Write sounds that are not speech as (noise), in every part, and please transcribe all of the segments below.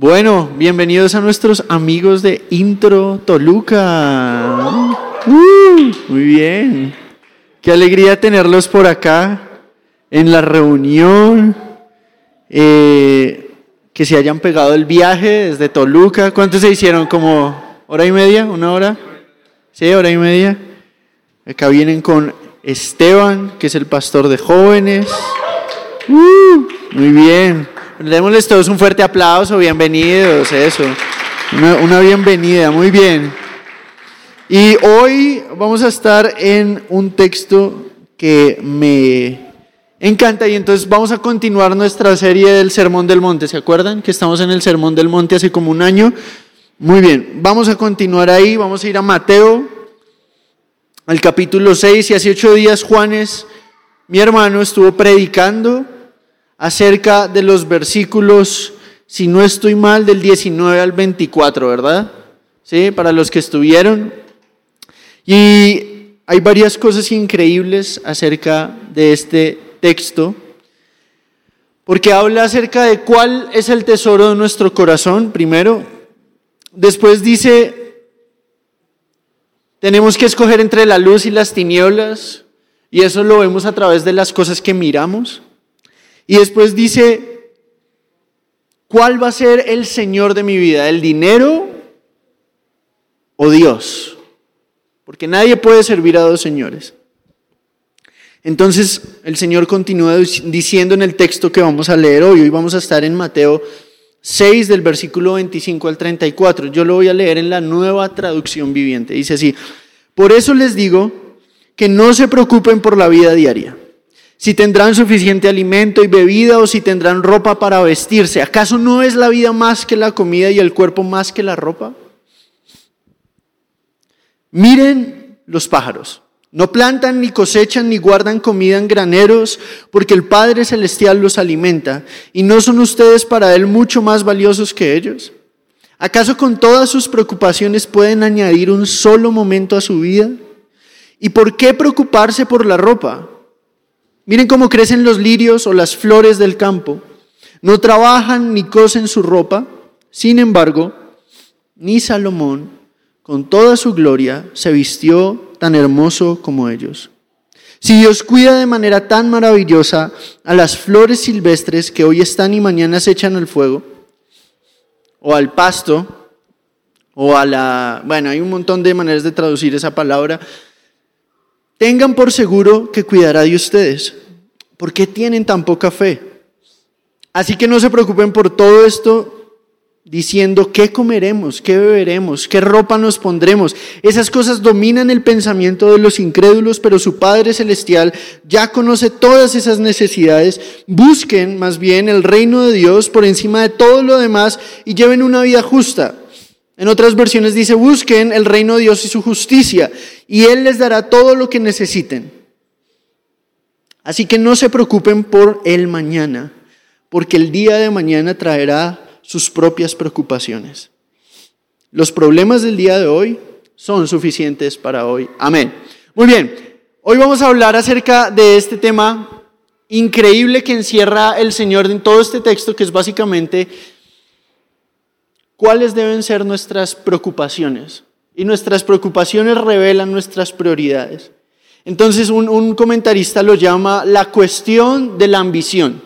Bueno, bienvenidos a nuestros amigos de Intro Toluca. Uh, muy bien. Qué alegría tenerlos por acá en la reunión. Eh, que se hayan pegado el viaje desde Toluca. ¿Cuántos se hicieron? ¿Como hora y media? ¿Una hora? Sí, hora y media. Acá vienen con Esteban, que es el pastor de jóvenes. Uh, muy bien. Démosles todos un fuerte aplauso, bienvenidos, eso. Una, bienvenida, muy bien. Y hoy vamos a estar en un texto que me encanta y entonces vamos a continuar nuestra serie del Sermón del Monte. ¿Se acuerdan que estamos en el Sermón del Monte hace como un año? Muy bien, vamos a continuar ahí, vamos a ir a Mateo, al capítulo 6 y hace ocho días Juanes, mi hermano, estuvo predicando acerca de los versículos, si no estoy mal, del 19 al 24, ¿verdad? Sí, para los que estuvieron. Y hay varias cosas increíbles acerca de este texto, porque habla acerca de cuál es el tesoro de nuestro corazón, primero. Después dice, tenemos que escoger entre la luz y las tinieblas, y eso lo vemos a través de las cosas que miramos. Y después dice, ¿cuál va a ser el Señor de mi vida? ¿El dinero o Dios? Porque nadie puede servir a dos señores. Entonces el Señor continúa diciendo en el texto que vamos a leer hoy, hoy vamos a estar en Mateo 6 del versículo 25 al 34. Yo lo voy a leer en la nueva traducción viviente. Dice así, por eso les digo que no se preocupen por la vida diaria si tendrán suficiente alimento y bebida o si tendrán ropa para vestirse. ¿Acaso no es la vida más que la comida y el cuerpo más que la ropa? Miren los pájaros. No plantan ni cosechan ni guardan comida en graneros, porque el Padre Celestial los alimenta. ¿Y no son ustedes para Él mucho más valiosos que ellos? ¿Acaso con todas sus preocupaciones pueden añadir un solo momento a su vida? ¿Y por qué preocuparse por la ropa? Miren cómo crecen los lirios o las flores del campo. No trabajan ni cosen su ropa. Sin embargo, ni Salomón, con toda su gloria, se vistió tan hermoso como ellos. Si Dios cuida de manera tan maravillosa a las flores silvestres que hoy están y mañana se echan al fuego, o al pasto, o a la... Bueno, hay un montón de maneras de traducir esa palabra, Tengan por seguro que cuidará de ustedes. ¿Por qué tienen tan poca fe? Así que no se preocupen por todo esto diciendo qué comeremos, qué beberemos, qué ropa nos pondremos. Esas cosas dominan el pensamiento de los incrédulos, pero su Padre Celestial ya conoce todas esas necesidades. Busquen más bien el reino de Dios por encima de todo lo demás y lleven una vida justa en otras versiones dice, busquen el reino de Dios y su justicia, y Él les dará todo lo que necesiten. Así que no se preocupen por el mañana, porque el día de mañana traerá sus propias preocupaciones. Los problemas del día de hoy son suficientes para hoy. Amén. Muy bien, hoy vamos a hablar acerca de este tema increíble que encierra el Señor en todo este texto, que es básicamente cuáles deben ser nuestras preocupaciones. Y nuestras preocupaciones revelan nuestras prioridades. Entonces un, comentarista lo llama la cuestión de la ambición.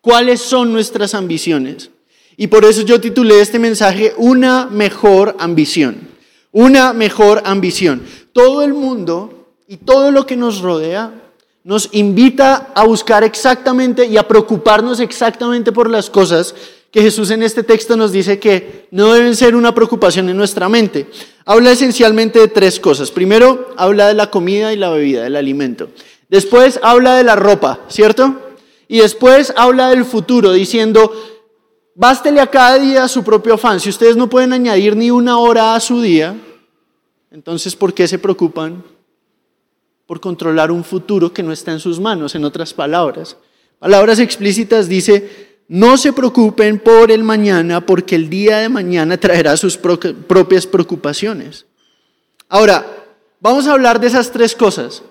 ¿Cuáles son nuestras ambiciones? Y por eso yo titulé este mensaje Una mejor ambición. Una mejor ambición. Todo el mundo y todo lo que nos rodea nos invita a buscar exactamente y a preocuparnos exactamente por las cosas que Jesús en este texto nos dice que no deben ser una preocupación en nuestra mente. Habla esencialmente de tres cosas. Primero, habla de la comida y la bebida, del alimento. Después habla de la ropa, ¿cierto? Y después habla del futuro, diciendo, bástele a cada día su propio afán. Si ustedes no pueden añadir ni una hora a su día, entonces ¿por qué se preocupan por controlar un futuro que no está en sus manos? En otras palabras, palabras explícitas dice, no se preocupen por el mañana porque el día de mañana traerá sus propias preocupaciones. Ahora, vamos a hablar de esas tres cosas.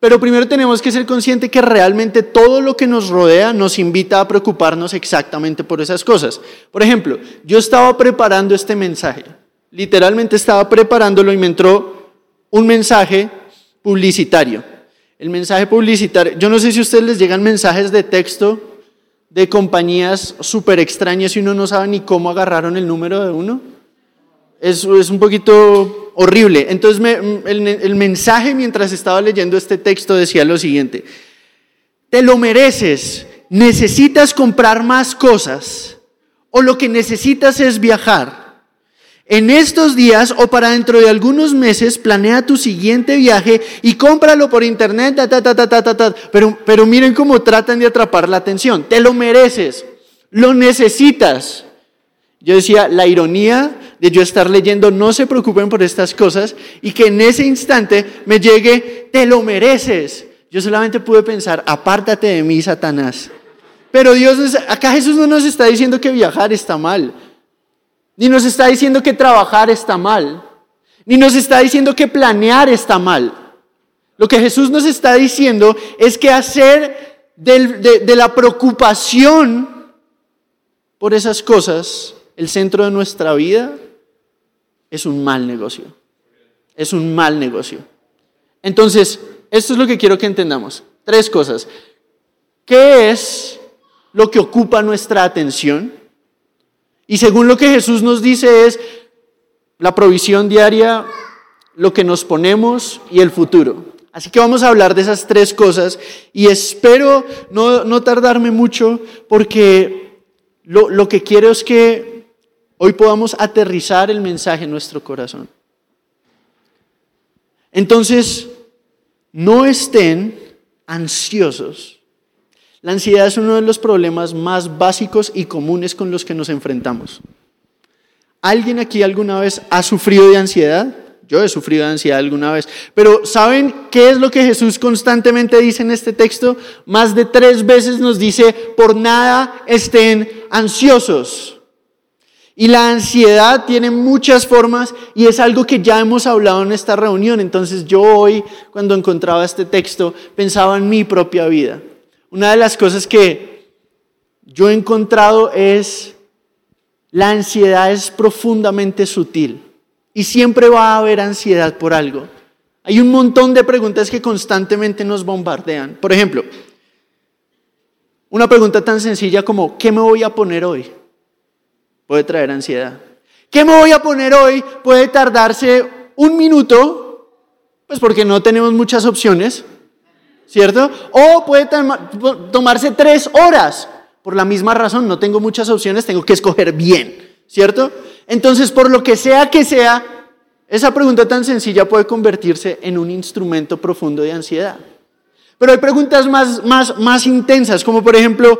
Pero primero tenemos que ser conscientes que realmente todo lo que nos rodea nos invita a preocuparnos exactamente por esas cosas. Por ejemplo, yo estaba preparando este mensaje, literalmente estaba preparándolo y me entró un mensaje publicitario. El mensaje publicitario, yo no sé si a ustedes les llegan mensajes de texto de compañías súper extrañas y uno no sabe ni cómo agarraron el número de uno. Es, es un poquito horrible. Entonces el, el mensaje mientras estaba leyendo este texto decía lo siguiente, te lo mereces, necesitas comprar más cosas o lo que necesitas es viajar. En estos días o para dentro de algunos meses, planea tu siguiente viaje y cómpralo por internet. Ta, ta, ta, Pero, pero miren cómo tratan de atrapar la atención. Te lo mereces, lo necesitas. Yo decía, la ironía de yo estar leyendo, no se preocupen por estas cosas, y que en ese instante me llegue, te lo mereces. Yo solamente pude pensar, apártate de mí, Satanás. Pero Dios, acá Jesús no nos está diciendo que viajar está mal, ni nos está diciendo que trabajar está mal, ni nos está diciendo que planear está mal. Lo que Jesús nos está diciendo es que hacer de, de la preocupación por esas cosas el centro de nuestra vida es un mal negocio. Es un mal negocio. Entonces, esto es lo que quiero que entendamos. Tres cosas. ¿Qué es lo que ocupa nuestra atención? Y según lo que Jesús nos dice es la provisión diaria, lo que nos ponemos y el futuro. Así que vamos a hablar de esas tres cosas y espero no, tardarme mucho porque lo, lo que quiero es que hoy podamos aterrizar el mensaje en nuestro corazón. Entonces, no estén ansiosos. La ansiedad es uno de los problemas más básicos y comunes con los que nos enfrentamos. ¿Alguien aquí alguna vez ha sufrido de ansiedad? Yo he sufrido de ansiedad alguna vez. Pero ¿saben qué es lo que Jesús constantemente dice en este texto? Más de tres veces nos dice, por nada estén ansiosos. Y la ansiedad tiene muchas formas y es algo que ya hemos hablado en esta reunión. Entonces yo hoy, cuando encontraba este texto, pensaba en mi propia vida. Una de las cosas que yo he encontrado es la ansiedad es profundamente sutil y siempre va a haber ansiedad por algo. Hay un montón de preguntas que constantemente nos bombardean. Por ejemplo, una pregunta tan sencilla como ¿qué me voy a poner hoy? puede traer ansiedad. ¿Qué me voy a poner hoy? Puede tardarse un minuto, pues porque no tenemos muchas opciones, ¿cierto? O puede tomarse tres horas. Por la misma razón, no tengo muchas opciones, tengo que escoger bien, ¿cierto? Entonces, por lo que sea que sea, esa pregunta tan sencilla puede convertirse en un instrumento profundo de ansiedad. Pero hay preguntas más, más, más intensas, como por ejemplo,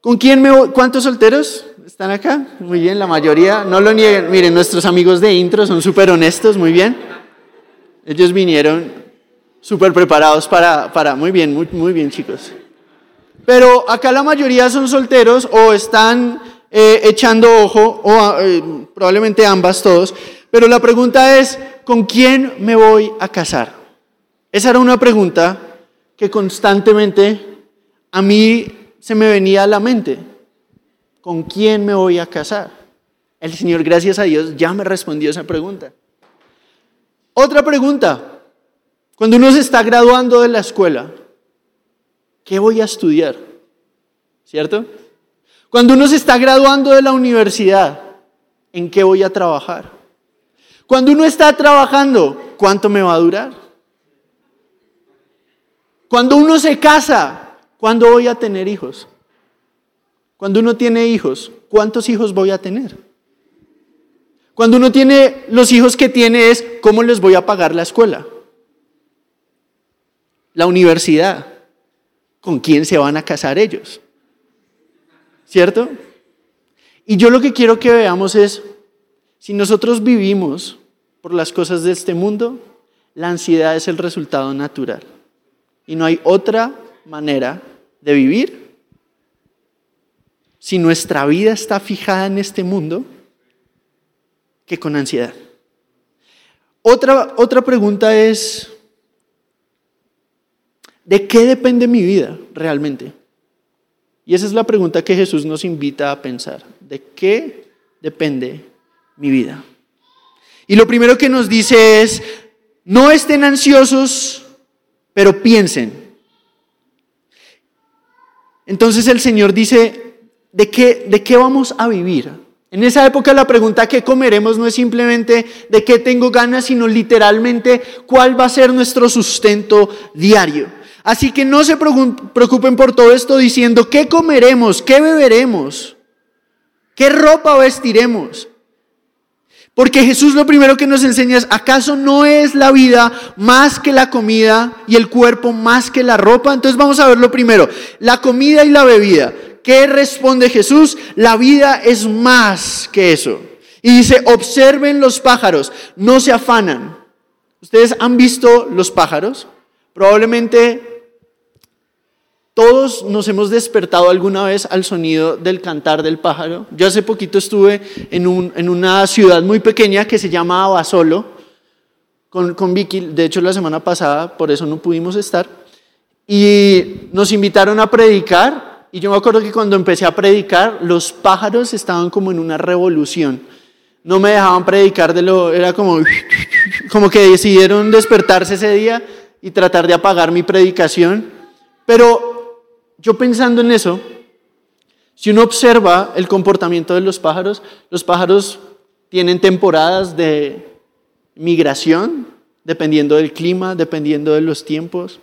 ¿con quién me voy? ¿Cuántos solteros? ¿Están acá? Muy bien, la mayoría. No lo nieguen. Miren, nuestros amigos de intro son súper honestos, muy bien. Ellos vinieron súper preparados para, para, muy bien, muy, muy bien chicos. Pero acá la mayoría son solteros o están eh, echando ojo, o eh, probablemente ambas todos. Pero la pregunta es, ¿con quién me voy a casar? Esa era una pregunta que constantemente a mí se me venía a la mente. ¿con quién me voy a casar? El Señor, gracias a Dios, ya me respondió esa pregunta. Otra pregunta, cuando uno se está graduando de la escuela, ¿qué voy a estudiar? ¿Cierto? Cuando uno se está graduando de la universidad, ¿en qué voy a trabajar? Cuando uno está trabajando, ¿cuánto me va a durar? Cuando uno se casa, ¿cuándo voy a tener hijos? Cuando uno tiene hijos, ¿cuántos hijos voy a tener? Cuando uno tiene los hijos que tiene es, ¿cómo les voy a pagar la escuela? La universidad. ¿Con quién se van a casar ellos? ¿Cierto? Y yo lo que quiero que veamos es, si nosotros vivimos por las cosas de este mundo, la ansiedad es el resultado natural. Y no hay otra manera de vivir si nuestra vida está fijada en este mundo que con ansiedad. Otra, otra pregunta es, ¿De qué depende mi vida realmente? Y esa es la pregunta que Jesús nos invita a pensar. ¿De qué depende mi vida? Y lo primero que nos dice es, no estén ansiosos, pero piensen. Entonces el Señor dice, ¿de qué, de qué vamos a vivir? En esa época la pregunta ¿qué comeremos no es simplemente de qué tengo ganas, sino literalmente cuál va a ser nuestro sustento diario. Así que no se preocupen por todo esto diciendo qué comeremos, qué beberemos, qué ropa vestiremos. Porque Jesús lo primero que nos enseña es, ¿acaso no es la vida más que la comida y el cuerpo más que la ropa? Entonces vamos a ver lo primero, la comida y la bebida. ¿Qué responde Jesús? La vida es más que eso. Y dice, observen los pájaros, no se afanan. ¿Ustedes han visto los pájaros? Probablemente todos nos hemos despertado alguna vez al sonido del cantar del pájaro. Yo hace poquito estuve en, una ciudad muy pequeña que se llama Abasolo con, con Vicky, de hecho la semana pasada, por eso no pudimos estar, y nos invitaron a predicar y yo me acuerdo que cuando empecé a predicar, los pájaros estaban como en una revolución. No me dejaban predicar de lo, era como, (laughs) como que decidieron despertarse ese día y tratar de apagar mi predicación. Pero yo pensando en eso, si uno observa el comportamiento de los pájaros, los pájaros tienen temporadas de migración, dependiendo del clima, dependiendo de los tiempos.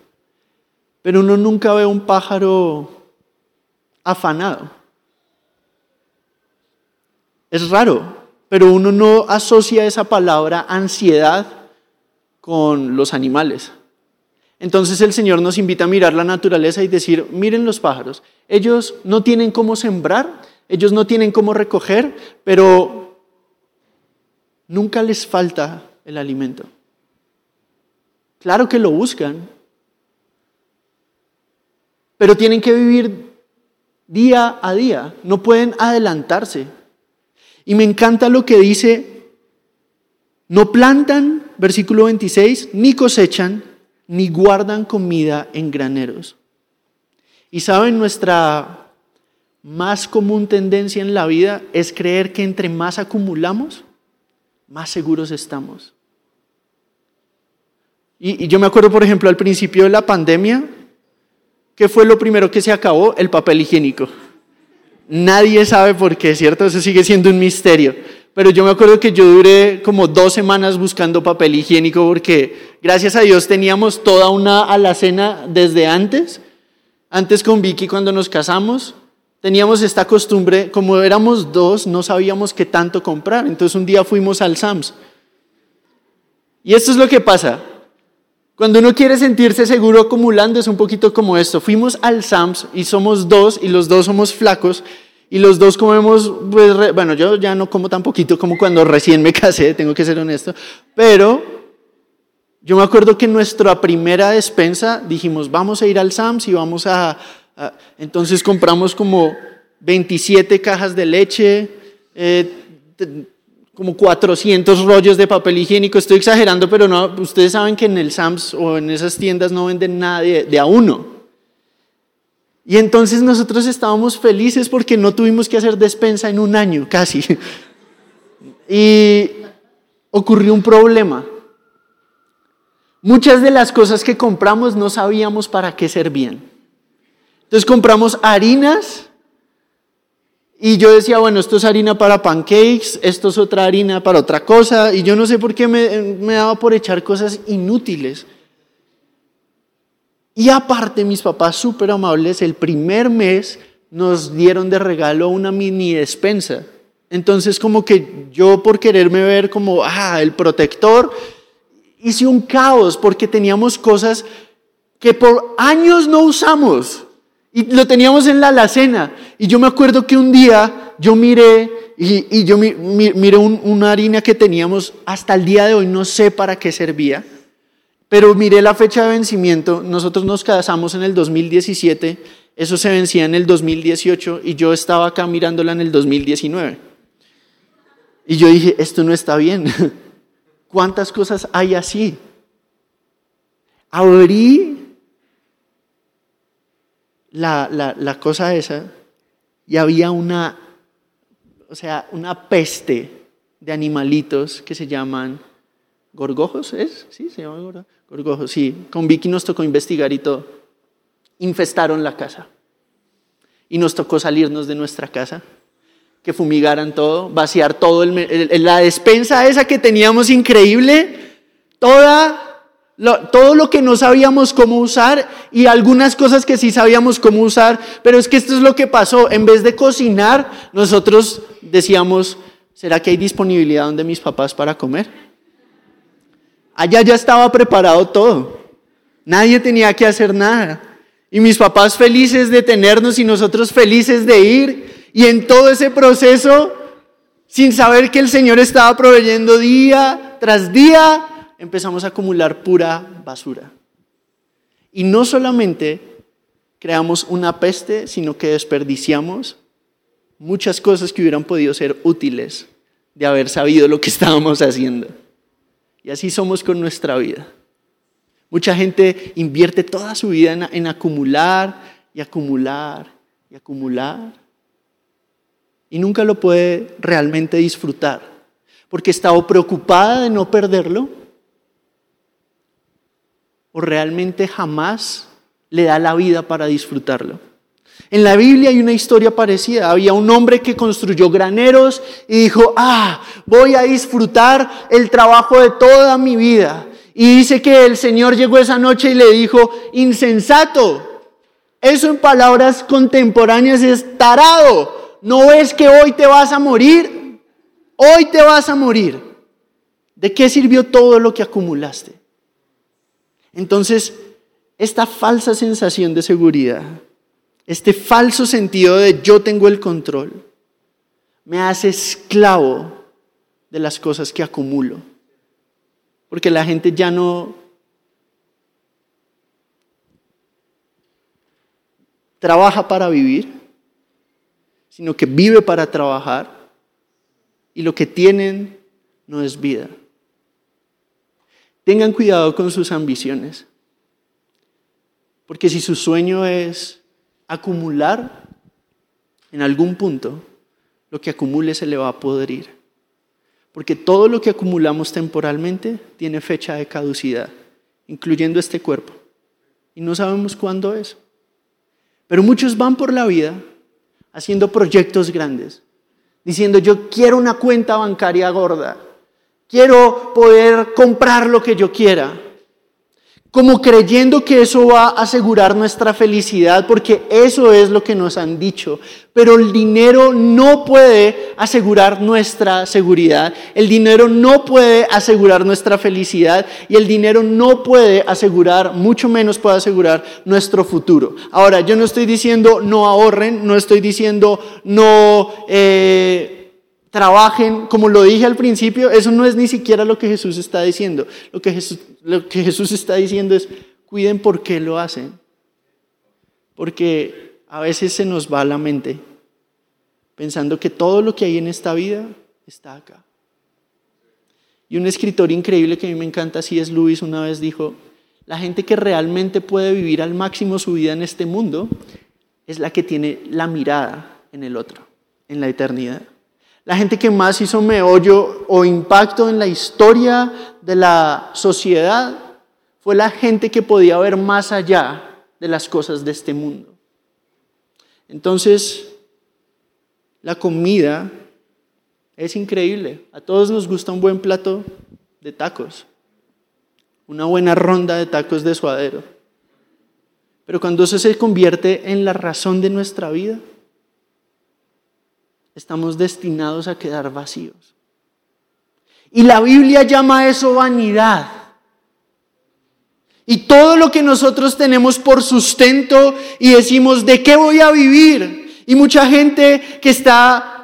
Pero uno nunca ve un pájaro afanado. Es raro, pero uno no asocia esa palabra ansiedad con los animales. Entonces el Señor nos invita a mirar la naturaleza y decir, miren los pájaros, ellos no tienen cómo sembrar, ellos no tienen cómo recoger, pero nunca les falta el alimento. Claro que lo buscan, pero tienen que vivir día a día, no pueden adelantarse. Y me encanta lo que dice, no plantan, versículo 26, ni cosechan, ni guardan comida en graneros. Y saben, nuestra más común tendencia en la vida es creer que entre más acumulamos, más seguros estamos. Y, yo me acuerdo, por ejemplo, al principio de la pandemia, ¿Qué fue lo primero que se acabó? El papel higiénico. Nadie sabe por qué, ¿cierto? Eso sigue siendo un misterio. Pero yo me acuerdo que yo duré como dos semanas buscando papel higiénico porque gracias a Dios teníamos toda una alacena desde antes. Antes con Vicky cuando nos casamos, teníamos esta costumbre, como éramos dos, no sabíamos qué tanto comprar. Entonces un día fuimos al Sams. Y esto es lo que pasa. Cuando uno quiere sentirse seguro acumulando es un poquito como esto. Fuimos al Sams y somos dos y los dos somos flacos y los dos comemos, pues, bueno, yo ya no como tan poquito como cuando recién me (laughs) casé, tengo que ser honesto, pero yo me acuerdo que en nuestra primera despensa dijimos, vamos a ir al Sams y vamos a... entonces compramos como 27 cajas de leche, eh, como 400 rollos de papel higiénico. Estoy exagerando, pero no, ustedes saben que en el Sams o en esas tiendas no venden nada de, a uno. Y entonces nosotros estábamos felices porque no tuvimos que hacer despensa en un año, casi. Y ocurrió un problema. Muchas de las cosas que compramos no sabíamos para qué servían. Entonces compramos harinas y yo decía, bueno, esto es harina para pancakes, esto es otra harina para otra cosa, y yo no sé por qué me, me daba por echar cosas inútiles. Y aparte, mis papás súper amables, el primer mes nos dieron de regalo una mini despensa. Entonces, como que yo por quererme ver como, ah, el protector, hice un caos porque teníamos cosas que por años no usamos. Y lo teníamos en la alacena. Y yo me acuerdo que un día yo miré y, yo miré una harina que teníamos hasta el día de hoy, no sé para qué servía, pero miré la fecha de vencimiento. Nosotros nos casamos en el 2017, eso se vencía en el 2018 y yo estaba acá mirándola en el 2019. Y yo dije, esto no está bien. (laughs) ¿Cuántas cosas hay así? Abrí la, la, la cosa esa y había una, o sea, una peste de animalitos que se llaman gorgojos, ¿es? Sí, se llaman gorgojos, sí. Con Vicky nos tocó investigar y todo. Infestaron la casa. Y nos tocó salirnos de nuestra casa, que fumigaran todo, vaciar todo, el, la despensa esa que teníamos increíble, toda, todo lo que no sabíamos cómo usar y algunas cosas que sí sabíamos cómo usar, pero es que esto es lo que pasó. En vez de cocinar, nosotros decíamos, ¿será que hay disponibilidad donde mis papás para comer? Allá ya estaba preparado todo. Nadie tenía que hacer nada. Y mis papás felices de tenernos y nosotros felices de ir. Y en todo ese proceso, sin saber que el Señor estaba proveyendo día tras día, empezamos a acumular pura basura. Y no solamente creamos una peste, sino que desperdiciamos muchas cosas que hubieran podido ser útiles de haber sabido lo que estábamos haciendo. Y así somos con nuestra vida. Mucha gente invierte toda su vida en, acumular y acumular y acumular. Y nunca lo puede realmente disfrutar. Porque está o preocupada de no perderlo o realmente jamás le da la vida para disfrutarlo. En la Biblia hay una historia parecida. Había un hombre que construyó graneros y dijo, ah, voy a disfrutar el trabajo de toda mi vida. Y dice que el Señor llegó esa noche y le dijo, insensato. Eso en palabras contemporáneas es tarado. ¿No es que hoy te vas a morir? Hoy te vas a morir. ¿De qué sirvió todo lo que acumulaste? Entonces, esta falsa sensación de seguridad este falso sentido de yo tengo el control me hace esclavo de las cosas que acumulo. Porque la gente ya no trabaja para vivir, sino que vive para trabajar y lo que tienen no es vida. Tengan cuidado con sus ambiciones, porque si su sueño es acumular, en algún punto, lo que acumule se le va a podrir. Porque todo lo que acumulamos temporalmente tiene fecha de caducidad, incluyendo este cuerpo. Y no sabemos cuándo es. Pero muchos van por la vida haciendo proyectos grandes, diciendo yo quiero una cuenta bancaria gorda, quiero poder comprar lo que yo quiera, como creyendo que eso va a asegurar nuestra felicidad, porque eso es lo que nos han dicho. Pero el dinero no puede asegurar nuestra seguridad, el dinero no puede asegurar nuestra felicidad y el dinero no puede asegurar, mucho menos puede asegurar nuestro futuro. Ahora, yo no estoy diciendo no ahorren, no estoy diciendo no... Eh, trabajen, como lo dije al principio, eso no es ni siquiera lo que Jesús está diciendo. Lo que Jesús, lo que Jesús está diciendo es, cuiden por qué lo hacen. Porque a veces se nos va la mente pensando que todo lo que hay en esta vida está acá. Y un escritor increíble que a mí me encanta, así es Luis, una vez dijo, la gente que realmente puede vivir al máximo su vida en este mundo es la que tiene la mirada en el otro, en la eternidad. La gente que más hizo meollo o impacto en la historia de la sociedad fue la gente que podía ver más allá de las cosas de este mundo. Entonces, la comida es increíble. A todos nos gusta un buen plato de tacos, una buena ronda de tacos de suadero. Pero cuando eso se convierte en la razón de nuestra vida, estamos destinados a quedar vacíos. Y la Biblia llama eso vanidad. Y todo lo que nosotros tenemos por sustento y decimos, ¿de qué voy a vivir? Y mucha gente que está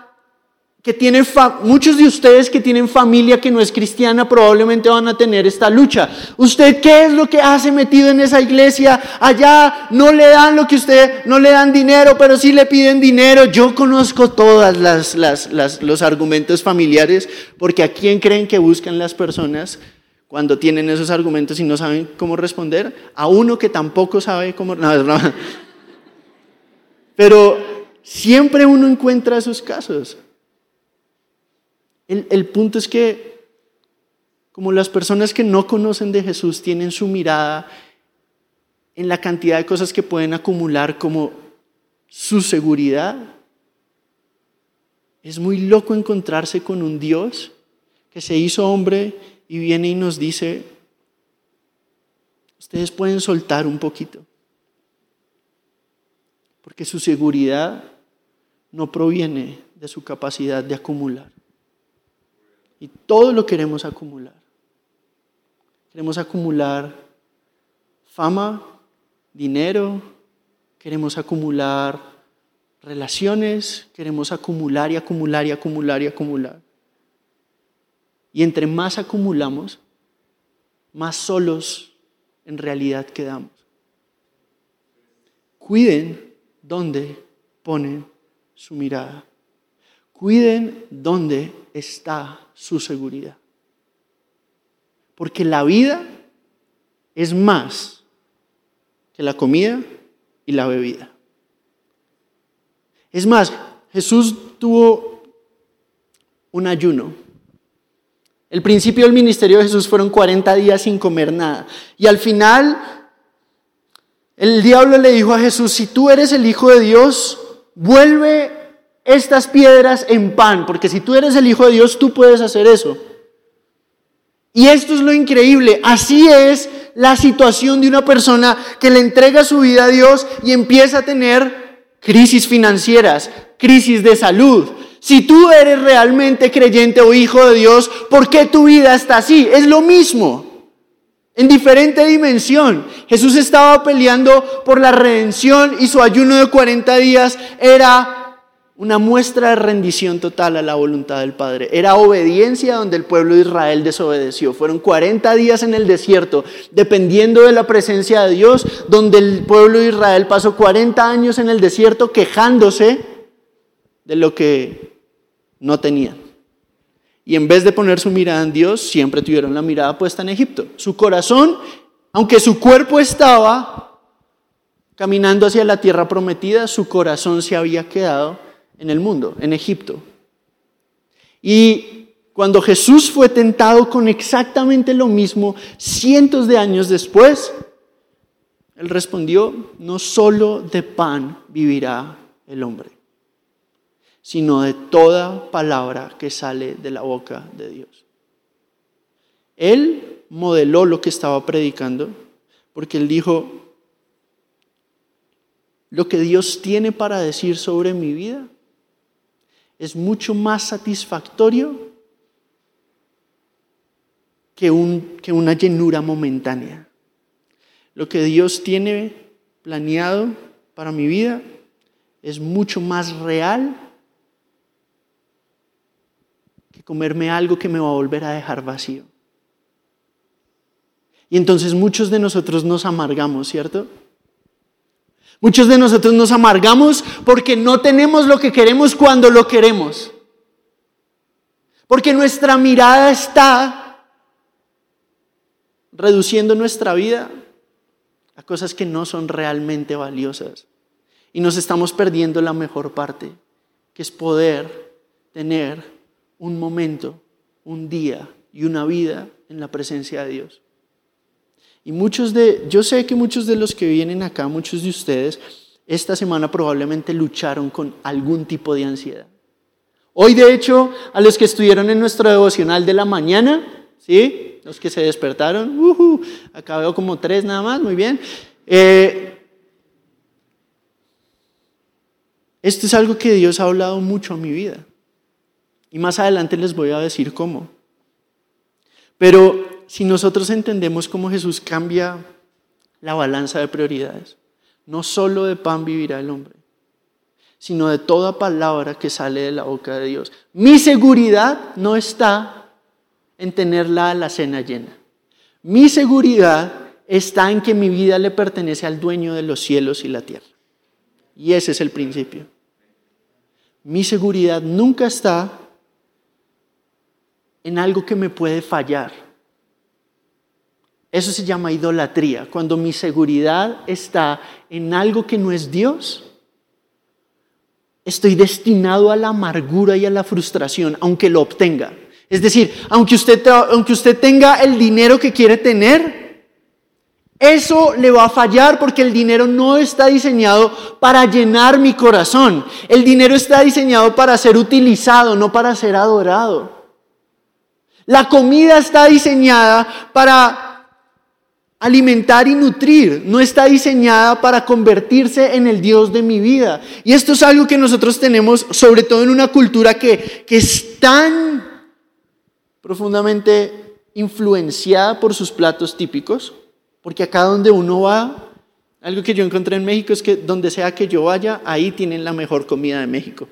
que tienen, muchos de ustedes que tienen familia que no es cristiana probablemente van a tener esta lucha. ¿Usted qué es lo que hace metido en esa iglesia? Allá no le dan lo que usted, no le dan dinero, pero sí le piden dinero. Yo conozco todas las, los argumentos familiares, porque a quién creen que buscan las personas cuando tienen esos argumentos y no saben cómo responder? A uno que tampoco sabe cómo... Pero siempre uno encuentra esos casos. El, punto es que como las personas que no conocen de Jesús tienen su mirada en la cantidad de cosas que pueden acumular como su seguridad, es muy loco encontrarse con un Dios que se hizo hombre y viene y nos dice, ustedes pueden soltar un poquito, porque su seguridad no proviene de su capacidad de acumular. Y todo lo queremos acumular. Queremos acumular fama, dinero, queremos acumular relaciones, queremos acumular y acumular y acumular y acumular. Y entre más acumulamos, más solos en realidad quedamos. Cuiden dónde ponen su mirada. Cuiden dónde está su seguridad. Porque la vida es más que la comida y la bebida. Es más, Jesús tuvo un ayuno. El principio del ministerio de Jesús fueron 40 días sin comer nada. Y al final, el diablo le dijo a Jesús, si tú eres el Hijo de Dios, vuelve estas piedras en pan, porque si tú eres el Hijo de Dios, tú puedes hacer eso. Y esto es lo increíble, así es la situación de una persona que le entrega su vida a Dios y empieza a tener crisis financieras, crisis de salud. Si tú eres realmente creyente o hijo de Dios, ¿por qué tu vida está así? Es lo mismo, en diferente dimensión. Jesús estaba peleando por la redención y su ayuno de 40 días era una muestra de rendición total a la voluntad del Padre. Era obediencia donde el pueblo de Israel desobedeció. Fueron 40 días en el desierto, dependiendo de la presencia de Dios, donde el pueblo de Israel pasó 40 años en el desierto quejándose de lo que no tenían. Y en vez de poner su mirada en Dios, siempre tuvieron la mirada puesta en Egipto. Su corazón, aunque su cuerpo estaba caminando hacia la tierra prometida, su corazón se había quedado en el mundo, en Egipto. Y cuando Jesús fue tentado con exactamente lo mismo cientos de años después, él respondió, no solo de pan vivirá el hombre, sino de toda palabra que sale de la boca de Dios. Él modeló lo que estaba predicando porque él dijo, lo que Dios tiene para decir sobre mi vida es mucho más satisfactorio que, un, que una llenura momentánea. Lo que Dios tiene planeado para mi vida es mucho más real que comerme algo que me va a volver a dejar vacío. Y entonces muchos de nosotros nos amargamos, ¿cierto? Muchos de nosotros nos amargamos porque no tenemos lo que queremos cuando lo queremos. Porque nuestra mirada está reduciendo nuestra vida a cosas que no son realmente valiosas. Y nos estamos perdiendo la mejor parte, que es poder tener un momento, un día y una vida en la presencia de Dios. Y muchos de, yo sé que muchos de los que vienen acá, muchos de ustedes, esta semana probablemente lucharon con algún tipo de ansiedad. Hoy, de hecho, a los que estuvieron en nuestro devocional de la mañana, ¿sí? Los que se despertaron, uh acá veo como tres nada más, muy bien. Eh, esto es algo que Dios ha hablado mucho a mi vida. Y más adelante les voy a decir cómo. Pero si nosotros entendemos cómo Jesús cambia la balanza de prioridades, no solo de pan vivirá el hombre, sino de toda palabra que sale de la boca de Dios. Mi seguridad no está en tener la cena llena. Mi seguridad está en que mi vida le pertenece al dueño de los cielos y la tierra. Y ese es el principio. Mi seguridad nunca está en algo que me puede fallar eso se llama idolatría, cuando mi seguridad está en algo que no es Dios estoy destinado a la amargura y a la frustración, aunque lo obtenga. Es decir, aunque usted, aunque usted tenga el dinero que quiere tener, eso le va a fallar porque el dinero no está diseñado para llenar mi corazón. El dinero está diseñado para ser utilizado, no para ser adorado. La comida está diseñada para alimentar y nutrir, no está diseñada para convertirse en el Dios de mi vida. Y esto es algo que nosotros tenemos, sobre todo en una cultura que, que es tan profundamente influenciada por sus platos típicos, porque acá donde uno va, algo que yo encontré en México es que donde sea que yo vaya, ahí tienen la mejor comida de México.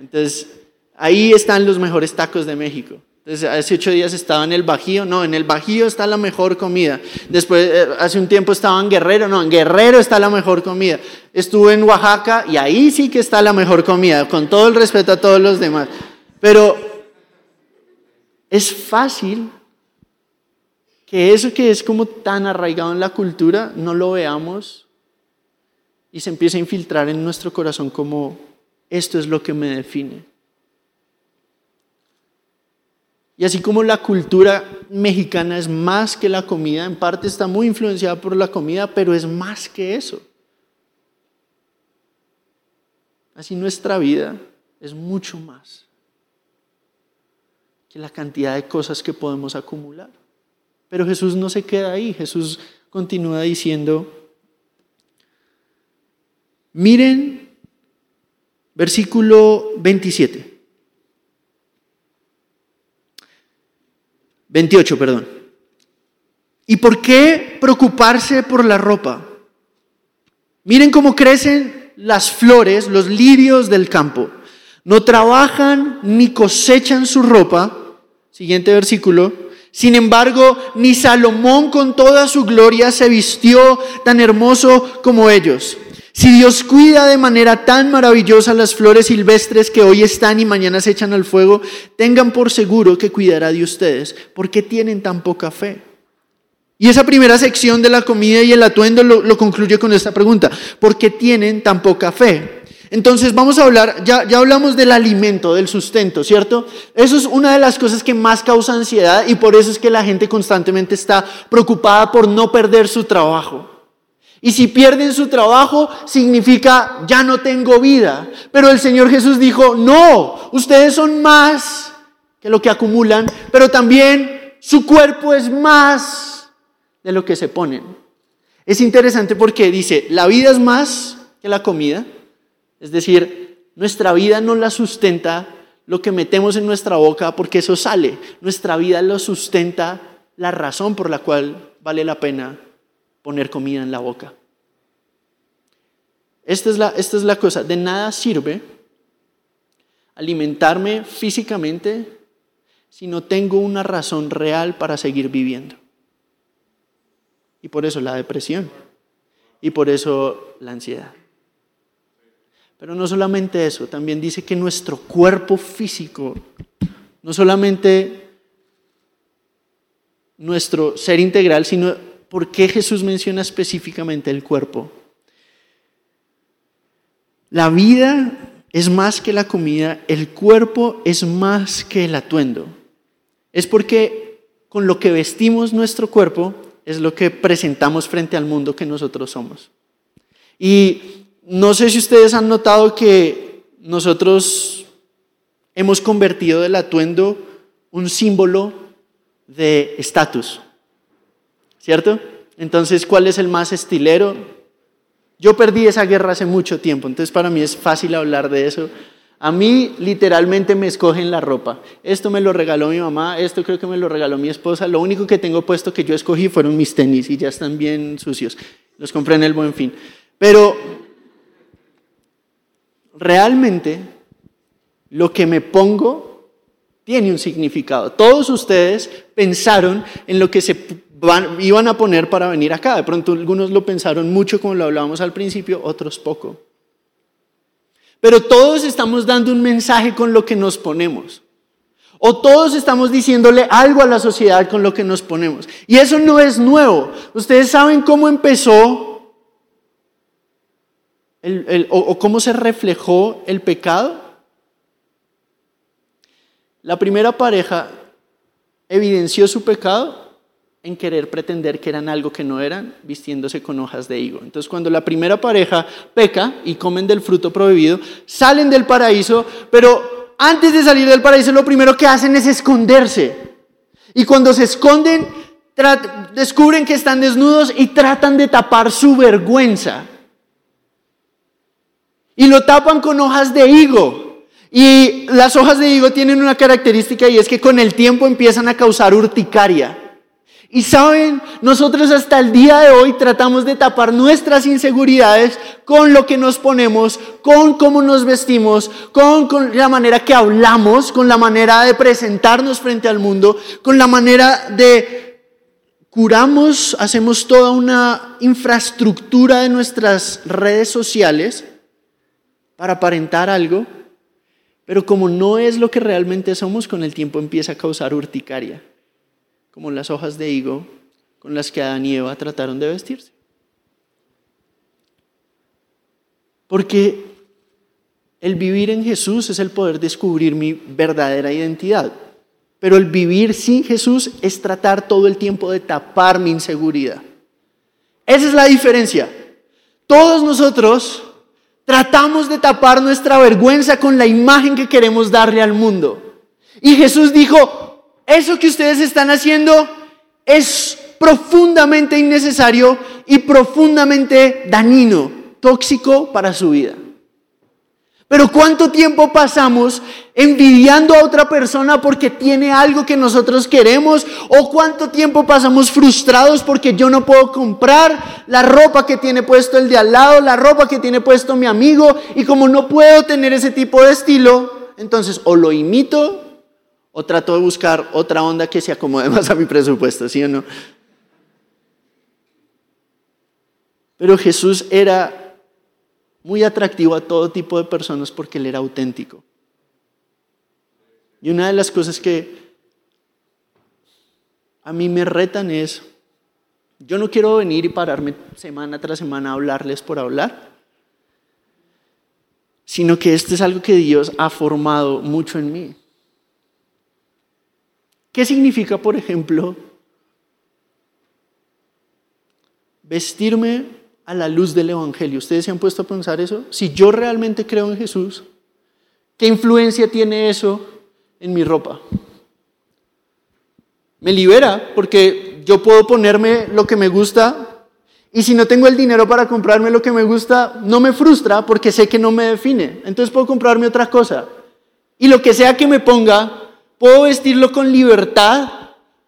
Entonces, ahí están los mejores tacos de México. Entonces, hace ocho días estaba en el Bajío, no, en el Bajío está la mejor comida. Después, eh, hace un tiempo estaba en Guerrero, no, en Guerrero está la mejor comida. Estuve en Oaxaca y ahí sí que está la mejor comida, con todo el respeto a todos los demás. Pero es fácil que eso que es como tan arraigado en la cultura, no lo veamos y se empiece a infiltrar en nuestro corazón como esto es lo que me define. Y así como la cultura mexicana es más que la comida, en parte está muy influenciada por la comida, pero es más que eso. Así nuestra vida es mucho más que la cantidad de cosas que podemos acumular. Pero Jesús no se queda ahí, Jesús continúa diciendo, miren versículo 27. 28, perdón. ¿Y por qué preocuparse por la ropa? Miren cómo crecen las flores, los lirios del campo. No trabajan ni cosechan su ropa. Siguiente versículo. Sin embargo, ni Salomón con toda su gloria se vistió tan hermoso como ellos. Si Dios cuida de manera tan maravillosa las flores silvestres que hoy están y mañana se echan al fuego, tengan por seguro que cuidará de ustedes, porque tienen tan poca fe. Y esa primera sección de la comida y el atuendo lo, concluye con esta pregunta, ¿por qué tienen tan poca fe? Entonces vamos a hablar, ya, ya hablamos del alimento, del sustento, ¿cierto? Eso es una de las cosas que más causa ansiedad y por eso es que la gente constantemente está preocupada por no perder su trabajo. Y si pierden su trabajo, significa ya no tengo vida. Pero el Señor Jesús dijo, no, ustedes son más que lo que acumulan, pero también su cuerpo es más de lo que se ponen. Es interesante porque dice, la vida es más que la comida. Es decir, nuestra vida no la sustenta lo que metemos en nuestra boca porque eso sale. Nuestra vida lo sustenta la razón por la cual vale la pena poner comida en la boca. Esta es la, esta es la cosa, de nada sirve alimentarme físicamente si no tengo una razón real para seguir viviendo. Y por eso la depresión. Y por eso la ansiedad. Pero no solamente eso, también dice que nuestro cuerpo físico, no solamente nuestro ser integral, sino ¿Por qué Jesús menciona específicamente el cuerpo? La vida es más que la comida, el cuerpo es más que el atuendo. Es porque con lo que vestimos nuestro cuerpo es lo que presentamos frente al mundo que nosotros somos. Y no sé si ustedes han notado que nosotros hemos convertido el atuendo un símbolo de estatus. ¿Cierto? Entonces, ¿cuál es el más estilero? Yo perdí esa guerra hace mucho tiempo, entonces para mí es fácil hablar de eso. A mí literalmente me escogen la ropa. Esto me lo regaló mi mamá, esto creo que me lo regaló mi esposa. Lo único que tengo puesto que yo escogí fueron mis tenis y ya están bien sucios. Los compré en el buen fin. Pero realmente lo que me pongo tiene un significado. Todos ustedes pensaron en lo que se iban a poner para venir acá. De pronto algunos lo pensaron mucho como lo hablábamos al principio, otros poco. Pero todos estamos dando un mensaje con lo que nos ponemos. O todos estamos diciéndole algo a la sociedad con lo que nos ponemos. Y eso no es nuevo. Ustedes saben cómo empezó o cómo se reflejó el pecado? La primera pareja evidenció su pecado en querer pretender que eran algo que no eran, vistiéndose con hojas de higo. Entonces, cuando la primera pareja peca y comen del fruto prohibido, salen del paraíso, pero antes de salir del paraíso lo primero que hacen es esconderse. Y cuando se esconden, descubren que están desnudos y tratan de tapar su vergüenza. Y lo tapan con hojas de higo. Y las hojas de higo tienen una característica y es que con el tiempo empiezan a causar urticaria. Y saben, nosotros hasta el día de hoy tratamos de tapar nuestras inseguridades con lo que nos ponemos, con cómo nos vestimos, con, la manera que hablamos, con la manera de presentarnos frente al mundo, con la manera de curamos, hacemos toda una infraestructura de nuestras redes sociales para aparentar algo, pero como no es lo que realmente somos, con el tiempo empieza a causar urticaria como las hojas de higo con las que Adán y Eva trataron de vestirse. Porque el vivir en Jesús es el poder descubrir mi verdadera identidad. Pero el vivir sin Jesús es tratar todo el tiempo de tapar mi inseguridad. Esa es la diferencia. Todos nosotros tratamos de tapar nuestra vergüenza con la imagen que queremos darle al mundo. Y Jesús dijo, eso que ustedes están haciendo es profundamente innecesario y profundamente dañino, tóxico para su vida. Pero ¿cuánto tiempo pasamos envidiando a otra persona porque tiene algo que nosotros queremos? ¿O cuánto tiempo pasamos frustrados porque yo no puedo comprar la ropa que tiene puesto el de al lado, la ropa que tiene puesto mi amigo? Y como no puedo tener ese tipo de estilo, entonces o lo imito o trato de buscar otra onda que se acomode más a mi presupuesto, ¿sí o no? Pero Jesús era muy atractivo a todo tipo de personas porque él era auténtico. Y una de las cosas que a mí me retan es, yo no quiero venir y pararme semana tras semana a hablarles por hablar, sino que esto es algo que Dios ha formado mucho en mí. ¿Qué significa, por ejemplo, vestirme a la luz del Evangelio? ¿Ustedes se han puesto a pensar eso? Si yo realmente creo en Jesús, ¿qué influencia tiene eso en mi ropa? Me libera porque yo puedo ponerme lo que me gusta y si no tengo el dinero para comprarme lo que me gusta, no me frustra porque sé que no me define. Entonces puedo comprarme otra cosa. Y lo que sea que me ponga, Puedo vestirlo con libertad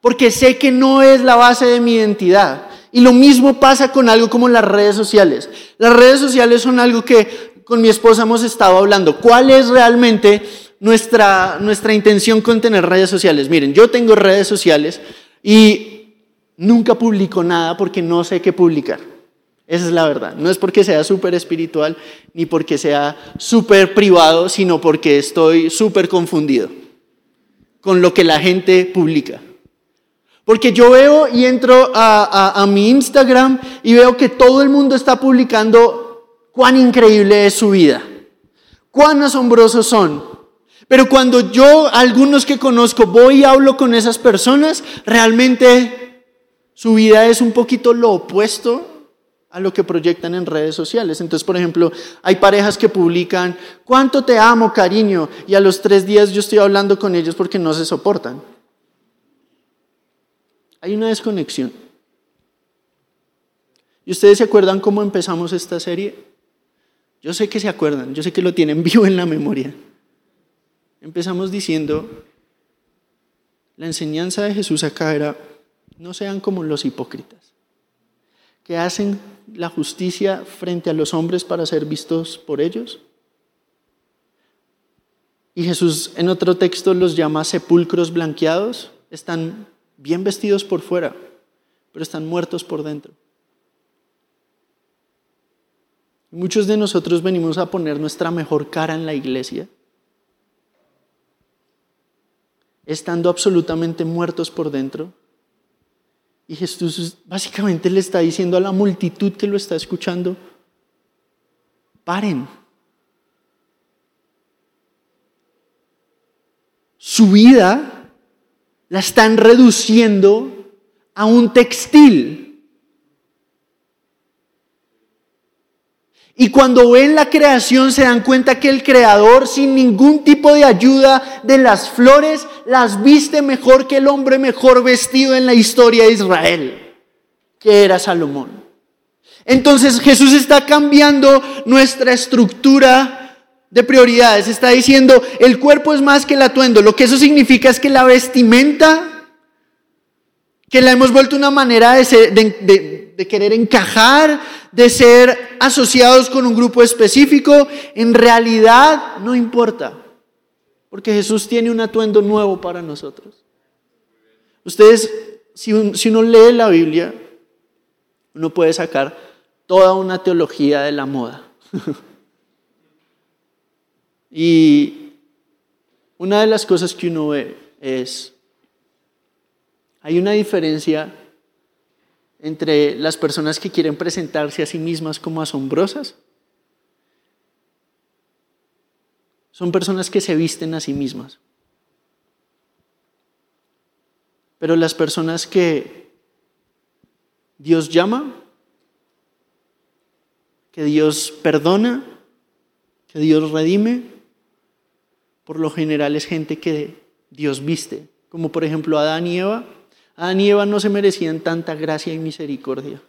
porque sé que no es la base de mi identidad. Y lo mismo pasa con algo como las redes sociales. Las redes sociales son algo que con mi esposa hemos estado hablando. ¿Cuál es realmente nuestra, nuestra intención con tener redes sociales? Miren, yo tengo redes sociales y nunca publico nada porque no sé qué publicar. Esa es la verdad. No es porque sea súper espiritual ni porque sea súper privado, sino porque estoy súper confundido con lo que la gente publica. Porque yo veo y entro a, mi Instagram y veo que todo el mundo está publicando cuán increíble es su vida, cuán asombrosos son. Pero cuando yo, algunos que conozco, voy y hablo con esas personas, realmente su vida es un poquito lo opuesto a lo que proyectan en redes sociales. Entonces, por ejemplo, hay parejas que publican, ¿cuánto te amo, cariño? Y a los tres días yo estoy hablando con ellos porque no se soportan. Hay una desconexión. ¿Y ustedes se acuerdan cómo empezamos esta serie? Yo sé que se acuerdan, yo sé que lo tienen (laughs) vivo en la memoria. Empezamos diciendo, la enseñanza de Jesús acá era, no sean como los hipócritas, que hacen la justicia frente a los hombres para ser vistos por ellos? Y Jesús en otro texto los llama sepulcros blanqueados. Están bien vestidos por fuera, pero están muertos por dentro. Muchos de nosotros venimos a poner nuestra mejor cara en la iglesia, estando absolutamente muertos por dentro y Jesús básicamente le está diciendo a la multitud que lo está escuchando, paren. Su vida la están reduciendo a un textil. Y cuando ven la creación se dan cuenta que el creador sin ningún tipo de ayuda de las flores las viste mejor que el hombre mejor vestido en la historia de Israel, que era Salomón. Entonces Jesús está cambiando nuestra estructura de prioridades. Está diciendo, el cuerpo es más que el atuendo. Lo que eso significa es que la vestimenta, que la hemos vuelto una manera de, querer encajar, de ser asociados con un grupo específico, en realidad no importa, porque Jesús tiene un atuendo nuevo para nosotros. Ustedes, si, uno lee la Biblia, uno puede sacar toda una teología de la moda. (laughs) y una de las cosas que uno ve es, hay una diferencia entre las personas que quieren presentarse a sí mismas como asombrosas. Son personas que se visten a sí mismas. Pero las personas que Dios llama, que Dios perdona, que Dios redime, por lo general es gente que Dios viste, como por ejemplo Adán y Eva Adán y Eva no se merecían tanta gracia y misericordia.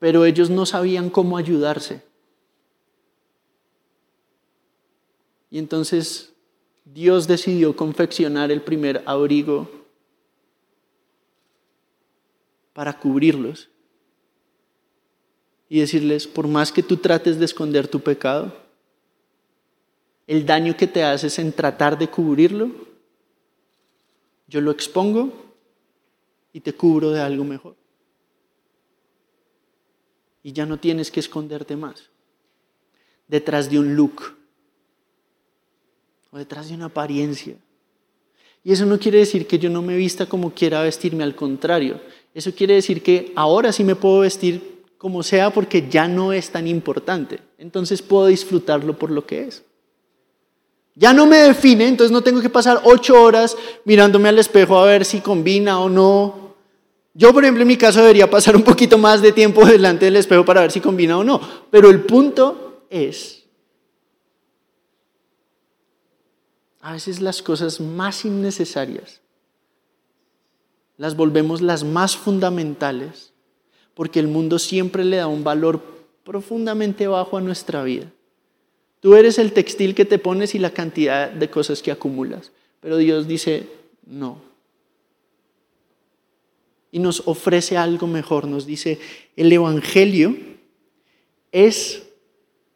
Pero ellos no sabían cómo ayudarse. Y entonces Dios decidió confeccionar el primer abrigo para cubrirlos y decirles, por más que tú trates de esconder tu pecado, el daño que te haces en tratar de cubrirlo, yo lo expongo y te cubro de algo mejor. Y ya no tienes que esconderte más detrás de un look o detrás de una apariencia. Y eso no quiere decir que yo no me vista como quiera vestirme, al contrario. Eso quiere decir que ahora sí me puedo vestir como sea porque ya no es tan importante. Entonces puedo disfrutarlo por lo que es. Ya no me define, entonces no tengo que pasar ocho horas mirándome al espejo a ver si combina o no. Yo, por ejemplo, en mi caso debería pasar un poquito más de tiempo delante del espejo para ver si combina o no. Pero el punto es, a veces las cosas más innecesarias las volvemos las más fundamentales porque el mundo siempre le da un valor profundamente bajo a nuestra vida. Tú eres el textil que te pones y la cantidad de cosas que acumulas. Pero Dios dice, no. Y nos ofrece algo mejor. Nos dice, el Evangelio es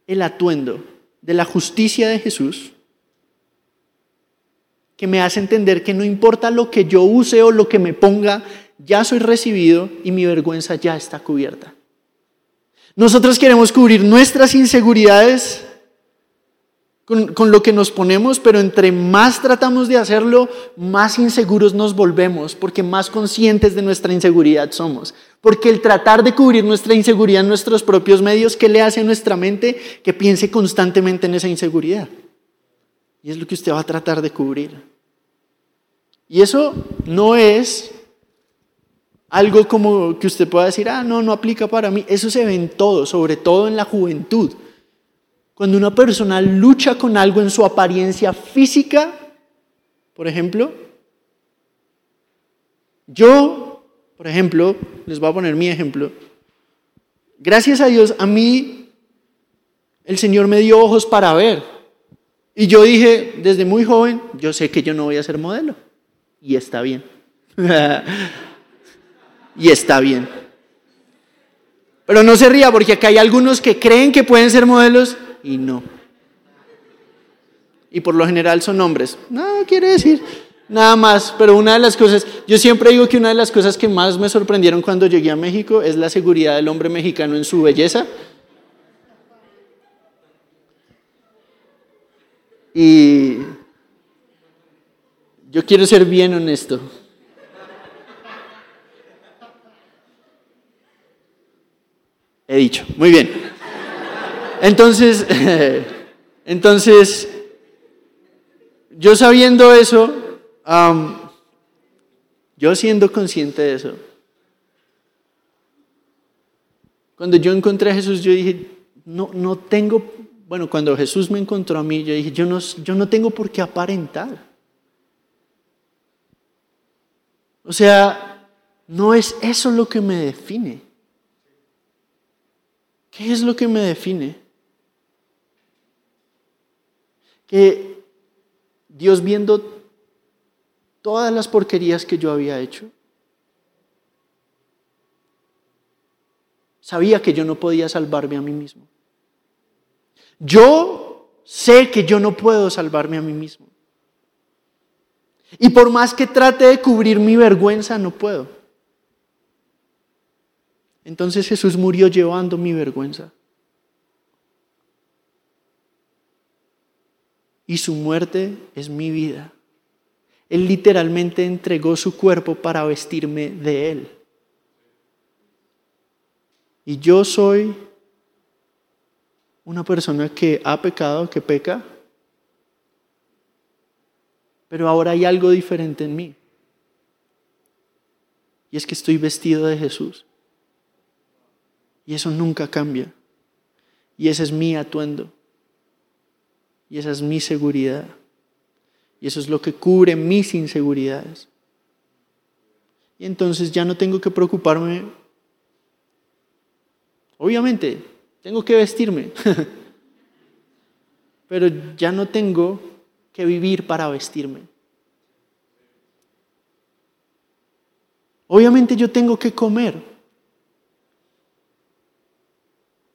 el atuendo de la justicia de Jesús que me hace entender que no importa lo que yo use o lo que me ponga, ya soy recibido y mi vergüenza ya está cubierta. Nosotros queremos cubrir nuestras inseguridades con, lo que nos ponemos, pero entre más tratamos de hacerlo, más inseguros nos volvemos, porque más conscientes de nuestra inseguridad somos. Porque el tratar de cubrir nuestra inseguridad en nuestros propios medios, ¿qué le hace a nuestra mente? Que piense constantemente en esa inseguridad. Y es lo que usted va a tratar de cubrir. Y eso no es algo como que usted pueda decir, ah, no, no aplica para mí. Eso se ve en todo, sobre todo en la juventud. Cuando una persona lucha con algo en su apariencia física, por ejemplo, yo, por ejemplo, les voy a poner mi ejemplo, gracias a Dios a mí el Señor me dio ojos para ver. Y yo dije, desde muy joven, yo sé que yo no voy a ser modelo. Y está bien. (laughs) y está bien. Pero no se ría porque acá hay algunos que creen que pueden ser modelos y no. Y por lo general son hombres. No quiere decir nada más, pero una de las cosas, yo siempre digo que una de las cosas que más me sorprendieron cuando llegué a México es la seguridad del hombre mexicano en su belleza. Y yo quiero ser bien honesto. he dicho. Muy bien. Entonces, (laughs) entonces, yo sabiendo eso, yo siendo consciente de eso, cuando yo encontré a Jesús, yo dije, no, no tengo, bueno, cuando Jesús me encontró a mí, yo dije, yo no, yo no tengo por qué aparentar. O sea, no es eso lo que me define. ¿Qué es lo que me define? Que Dios viendo todas las porquerías que yo había hecho, sabía que yo no podía salvarme a mí mismo. Yo sé que yo no puedo salvarme a mí mismo. Y por más que trate de cubrir mi vergüenza, no puedo. Entonces Jesús murió llevando mi vergüenza. Y su muerte es mi vida. Él literalmente entregó su cuerpo para vestirme de Él. Y yo soy una persona que ha pecado, que peca, pero ahora hay algo diferente en mí. Y es que estoy vestido de Jesús. Y eso nunca cambia. Y ese es mi atuendo. Y esa es mi seguridad. Y eso es lo que cubre mis inseguridades. Y entonces ya no tengo que preocuparme. Obviamente, tengo que vestirme. (laughs) Pero ya no tengo que vivir para vestirme. Obviamente yo tengo que comer.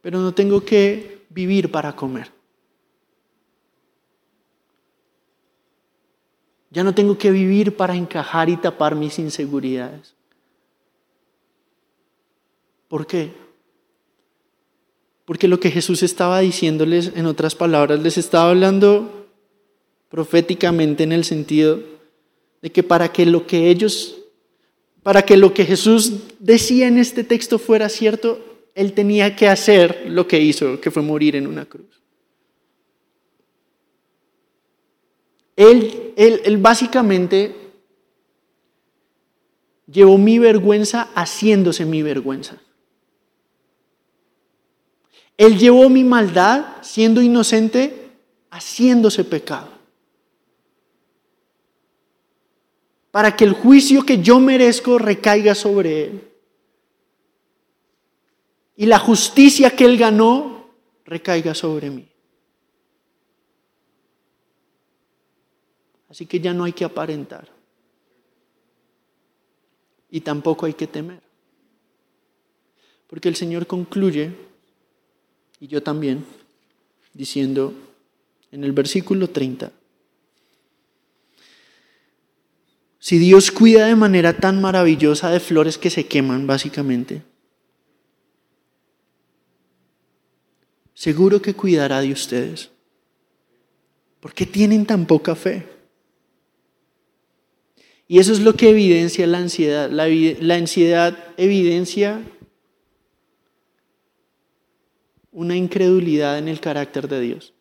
Pero no tengo que vivir para comer. Ya no tengo que vivir para encajar y tapar mis inseguridades. ¿Por qué? Porque lo que Jesús estaba diciéndoles, en otras palabras, les estaba hablando proféticamente en el sentido de que para que lo que ellos, para que lo que Jesús decía en este texto fuera cierto, él tenía que hacer lo que hizo, que fue morir en una cruz. Él, él, básicamente llevó mi vergüenza haciéndose mi vergüenza. Él llevó mi maldad siendo inocente, haciéndose pecado. Para que el juicio que yo merezco recaiga sobre Él. Y la justicia que Él ganó recaiga sobre mí. Así que ya no hay que aparentar. Y tampoco hay que temer. Porque el Señor concluye, y yo también, diciendo en el versículo 30, si Dios cuida de manera tan maravillosa de flores que se queman, básicamente, seguro que cuidará de ustedes. ¿Por qué tienen tan poca fe? Y eso es lo que evidencia la ansiedad. La, ansiedad evidencia una incredulidad en el carácter de Dios.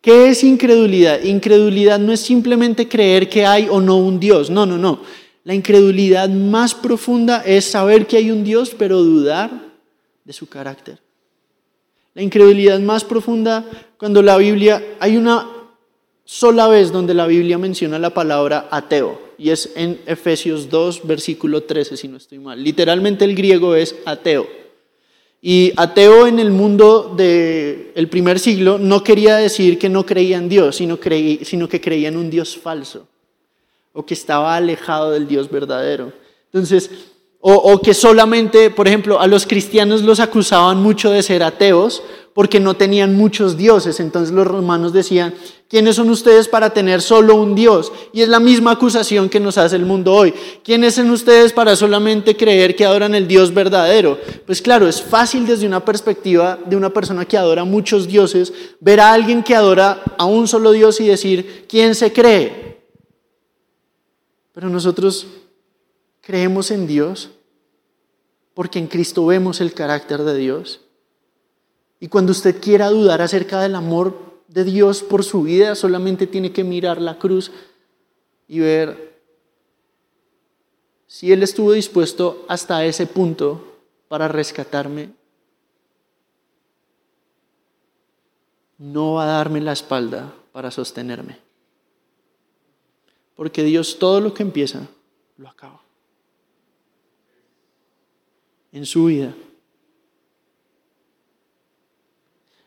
¿Qué es incredulidad? Incredulidad no es simplemente creer que hay o no un Dios. No, no, no. La incredulidad más profunda es saber que hay un Dios, pero dudar de su carácter. La incredulidad más profunda, cuando la Biblia, hay una sola vez donde la Biblia menciona la palabra ateo, y es en Efesios 2, versículo 13, si no estoy mal. Literalmente el griego es ateo. Y ateo en el mundo del primer siglo no quería decir que no creía en Dios, sino, sino que creía en un Dios falso, o que estaba alejado del Dios verdadero. Entonces, o, o que solamente, por ejemplo, a los cristianos los acusaban mucho de ser ateos porque no tenían muchos dioses. Entonces los romanos decían, ¿quiénes son ustedes para tener solo un Dios? Y es la misma acusación que nos hace el mundo hoy. ¿Quiénes son ustedes para solamente creer que adoran el Dios verdadero? Pues claro, es fácil desde una perspectiva de una persona que adora muchos dioses, ver a alguien que adora a un solo Dios y decir, ¿quién se cree? Pero nosotros creemos en Dios porque en Cristo vemos el carácter de Dios. Y cuando usted quiera dudar acerca del amor de Dios por su vida, solamente tiene que mirar la cruz y ver si Él estuvo dispuesto hasta ese punto para rescatarme. No va a darme la espalda para sostenerme. Porque Dios todo lo que empieza, lo acaba. En su vida.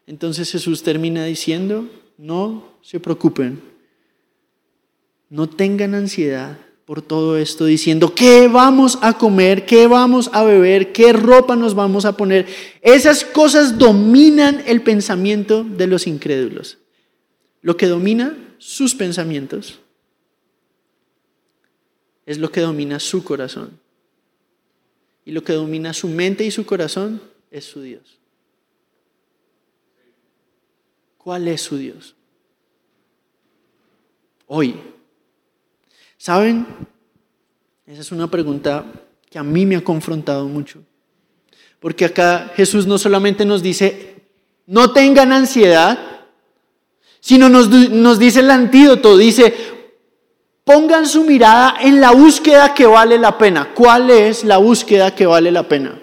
Entonces Jesús termina diciendo, no se preocupen, no tengan ansiedad por todo esto, diciendo, ¿qué vamos a comer? ¿Qué vamos a beber? ¿Qué ropa nos vamos a poner? Esas cosas dominan el pensamiento de los incrédulos. Lo que domina sus pensamientos es lo que domina su corazón. Y lo que domina su mente y su corazón es su Dios. ¿Cuál es su Dios? Hoy. ¿Saben? Esa es una pregunta que a mí me ha confrontado mucho. Porque acá Jesús no solamente nos dice, no tengan ansiedad, sino nos, nos dice el antídoto, dice, pongan su mirada en la búsqueda que vale la pena. ¿Cuál es la búsqueda que vale la pena?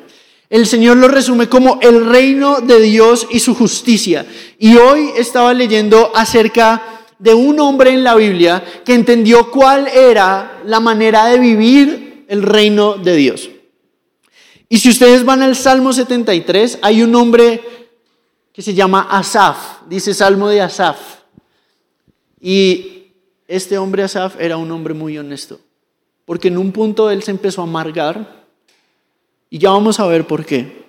El Señor lo resume como el reino de Dios y su justicia. Y hoy estaba leyendo acerca de un hombre en la Biblia que entendió cuál era la manera de vivir el reino de Dios. Y si ustedes van al Salmo 73, hay un hombre que se llama Asaf, dice Salmo de Asaf. Y este hombre Asaf era un hombre muy honesto, porque en un punto él se empezó a amargar y ya vamos a ver por qué.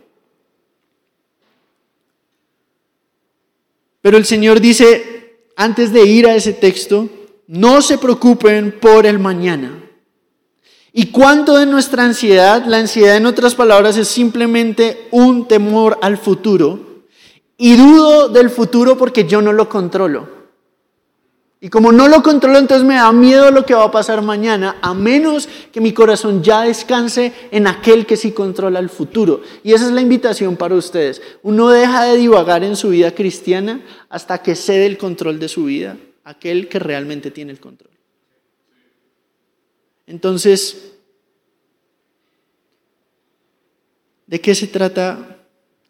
Pero el Señor dice, antes de ir a ese texto, no se preocupen por el mañana. ¿Y cuánto de nuestra ansiedad? La ansiedad en otras palabras es simplemente un temor al futuro. Y dudo del futuro porque yo no lo controlo. Y como no lo controlo, entonces me da miedo lo que va a pasar mañana, a menos que mi corazón ya descanse en aquel que sí controla el futuro. Y esa es la invitación para ustedes. Uno deja de divagar en su vida cristiana hasta que cede el control de su vida, aquel que realmente tiene el control. Entonces, ¿de qué se trata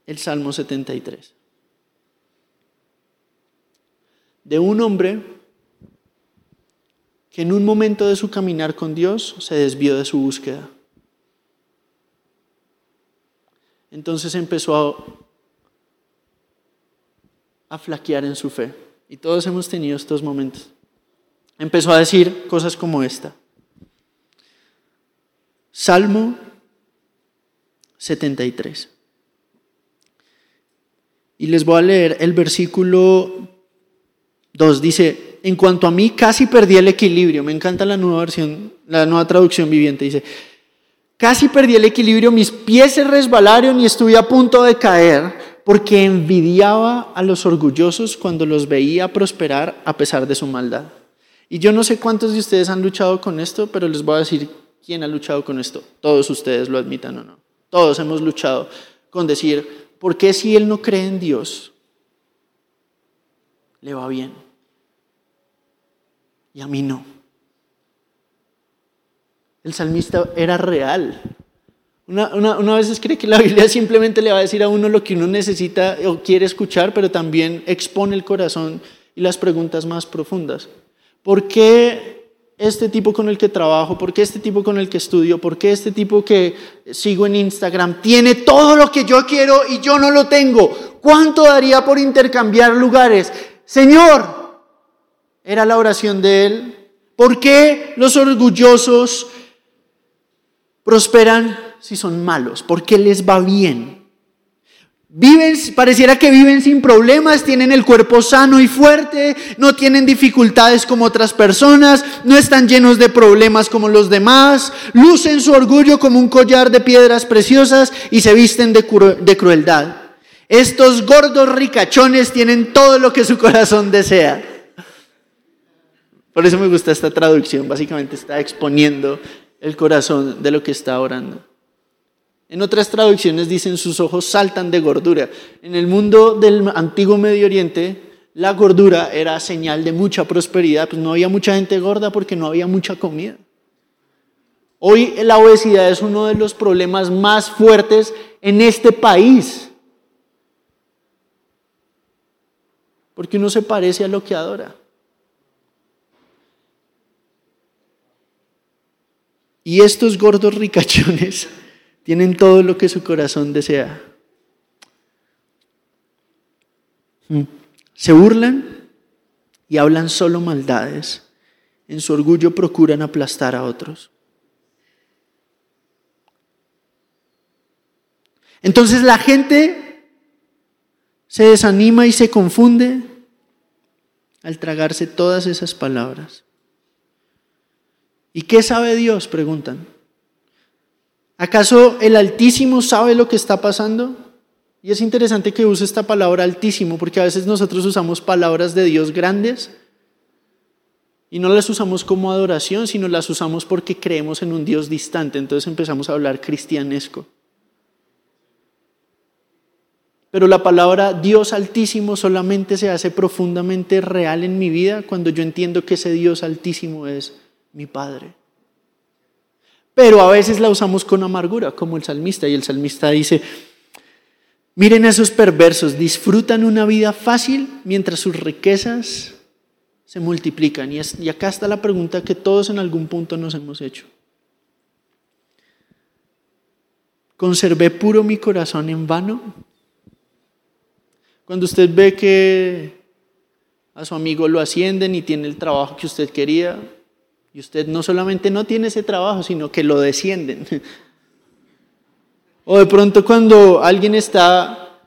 el Salmo 73? De un hombre que en un momento de su caminar con Dios se desvió de su búsqueda. Entonces empezó a, a flaquear en su fe. Y todos hemos tenido estos momentos. Empezó a decir cosas como esta. Salmo 73. Y les voy a leer el versículo 2. Dice, en cuanto a mí, casi perdí el equilibrio. Me encanta la nueva versión, la nueva traducción viviente. Dice, casi perdí el equilibrio, mis pies se resbalaron y estuve a punto de caer porque envidiaba a los orgullosos cuando los veía prosperar a pesar de su maldad. Y yo no sé cuántos de ustedes han luchado con esto, pero les voy a decir quién ha luchado con esto. Todos ustedes lo admitan o no. Todos hemos luchado con decir, ¿por qué si él no cree en Dios, le va bien? Y a mí no. El salmista era real. Una, una, vez cree que la Biblia simplemente le va a decir a uno lo que uno necesita o quiere escuchar, pero también expone el corazón y las preguntas más profundas. ¿Por qué este tipo con el que trabajo? ¿Por qué este tipo con el que estudio? ¿Por qué este tipo que sigo en Instagram tiene todo lo que yo quiero y yo no lo tengo? ¿Cuánto daría por intercambiar lugares? Señor, era la oración de él. ¿Por qué los orgullosos prosperan si son malos? ¿Por qué les va bien? Viven, pareciera que viven sin problemas, tienen el cuerpo sano y fuerte, no tienen dificultades como otras personas, no están llenos de problemas como los demás, lucen su orgullo como un collar de piedras preciosas y se visten de, de crueldad. Estos gordos ricachones tienen todo lo que su corazón desea. Por eso me gusta esta traducción, básicamente está exponiendo el corazón de lo que está orando. En otras traducciones dicen sus ojos saltan de gordura. En el mundo del antiguo Medio Oriente, la gordura era señal de mucha prosperidad, pues no había mucha gente gorda porque no había mucha comida. Hoy la obesidad es uno de los problemas más fuertes en este país. Porque uno se parece a lo que adora. Y estos gordos ricachones (laughs) tienen todo lo que su corazón desea. Mm. Se burlan y hablan solo maldades. En su orgullo procuran aplastar a otros. Entonces la gente se desanima y se confunde al tragarse todas esas palabras. ¿Y qué sabe Dios? Preguntan. ¿Acaso el Altísimo sabe lo que está pasando? Y es interesante que use esta palabra altísimo, porque a veces nosotros usamos palabras de Dios grandes y no las usamos como adoración, sino las usamos porque creemos en un Dios distante. Entonces empezamos a hablar cristianesco. Pero la palabra Dios altísimo solamente se hace profundamente real en mi vida cuando yo entiendo que ese Dios altísimo es mi Padre. Pero a veces la usamos con amargura, como el salmista, y el salmista dice, Miren a esos perversos, disfrutan una vida fácil mientras sus riquezas se multiplican. Y, y, acá está la pregunta que todos en algún punto nos hemos hecho. ¿Conservé puro mi corazón en vano? Cuando usted ve que a su amigo lo ascienden y tiene el trabajo que usted quería, y usted no solamente no tiene ese trabajo, sino que lo descienden. O de pronto cuando alguien está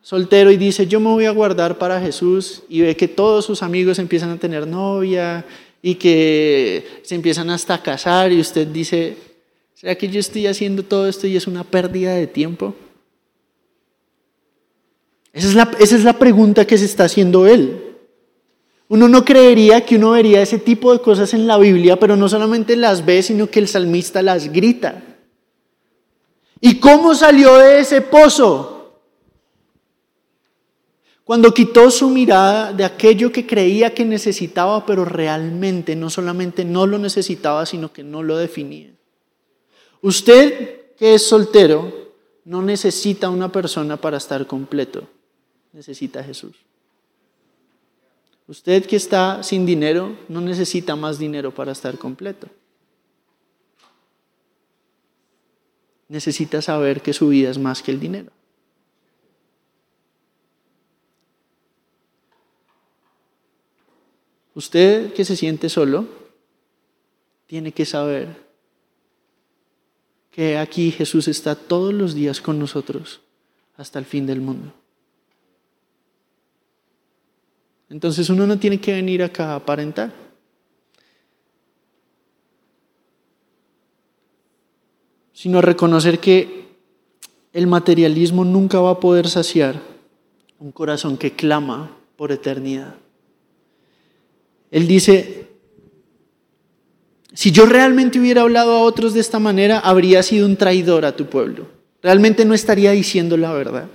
soltero y dice, yo me voy a guardar para Jesús y ve que todos sus amigos empiezan a tener novia y que se empiezan hasta a casar y usted dice, ¿será que yo estoy haciendo todo esto y es una pérdida de tiempo? Esa es la, esa es la pregunta que se está haciendo él. Uno no creería que uno vería ese tipo de cosas en la Biblia, pero no solamente las ve, sino que el salmista las grita. ¿Y cómo salió de ese pozo? Cuando quitó su mirada de aquello que creía que necesitaba, pero realmente no solamente no lo necesitaba, sino que no lo definía. Usted que es soltero no necesita una persona para estar completo, necesita a Jesús. Usted que está sin dinero no necesita más dinero para estar completo. necesita saber que su vida es más que el dinero. Usted que se siente solo, tiene que saber que aquí Jesús está todos los días con nosotros hasta el fin del mundo. Entonces uno no tiene que venir acá a aparentar. sino reconocer que el materialismo nunca va a poder saciar un corazón que clama por eternidad. Él dice, si yo realmente hubiera hablado a otros de esta manera, habría sido un traidor a tu pueblo. Realmente no estaría diciendo la verdad.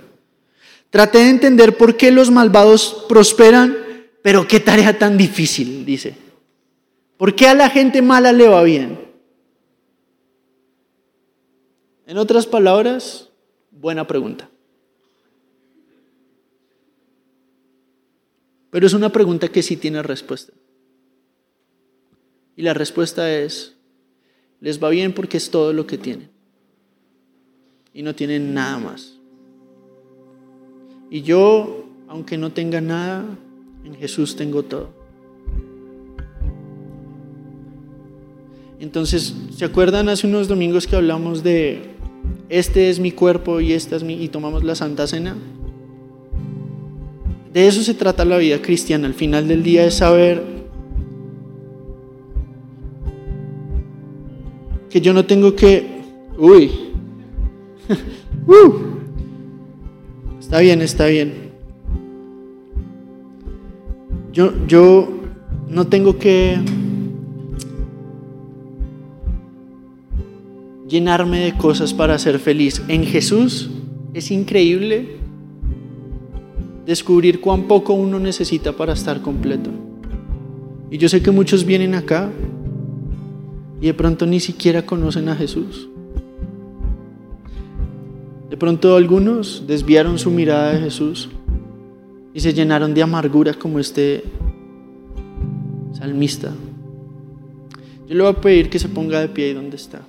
Traté de entender por qué los malvados prosperan, pero qué tarea tan difícil, dice. ¿Por qué a la gente mala le va bien? En otras palabras, buena pregunta. Pero es una pregunta que sí tiene respuesta. Y la respuesta es, les va bien porque es todo lo que tienen. Y no tienen nada más. Y yo, aunque no tenga nada, en Jesús tengo todo. Entonces, ¿se acuerdan hace unos domingos que hablamos de este es mi cuerpo y esta es mi y tomamos la Santa Cena. De eso se trata la vida cristiana. Al final del día es saber que yo no tengo que, uy, (laughs) uh. está bien, está bien. Yo, yo no tengo que llenarme de cosas para ser feliz. En Jesús es increíble descubrir cuán poco uno necesita para estar completo. Y yo sé que muchos vienen acá y de pronto ni siquiera conocen a Jesús. De pronto algunos desviaron su mirada de Jesús y se llenaron de amargura como este salmista. Yo le voy a pedir que se ponga de pie ahí donde está.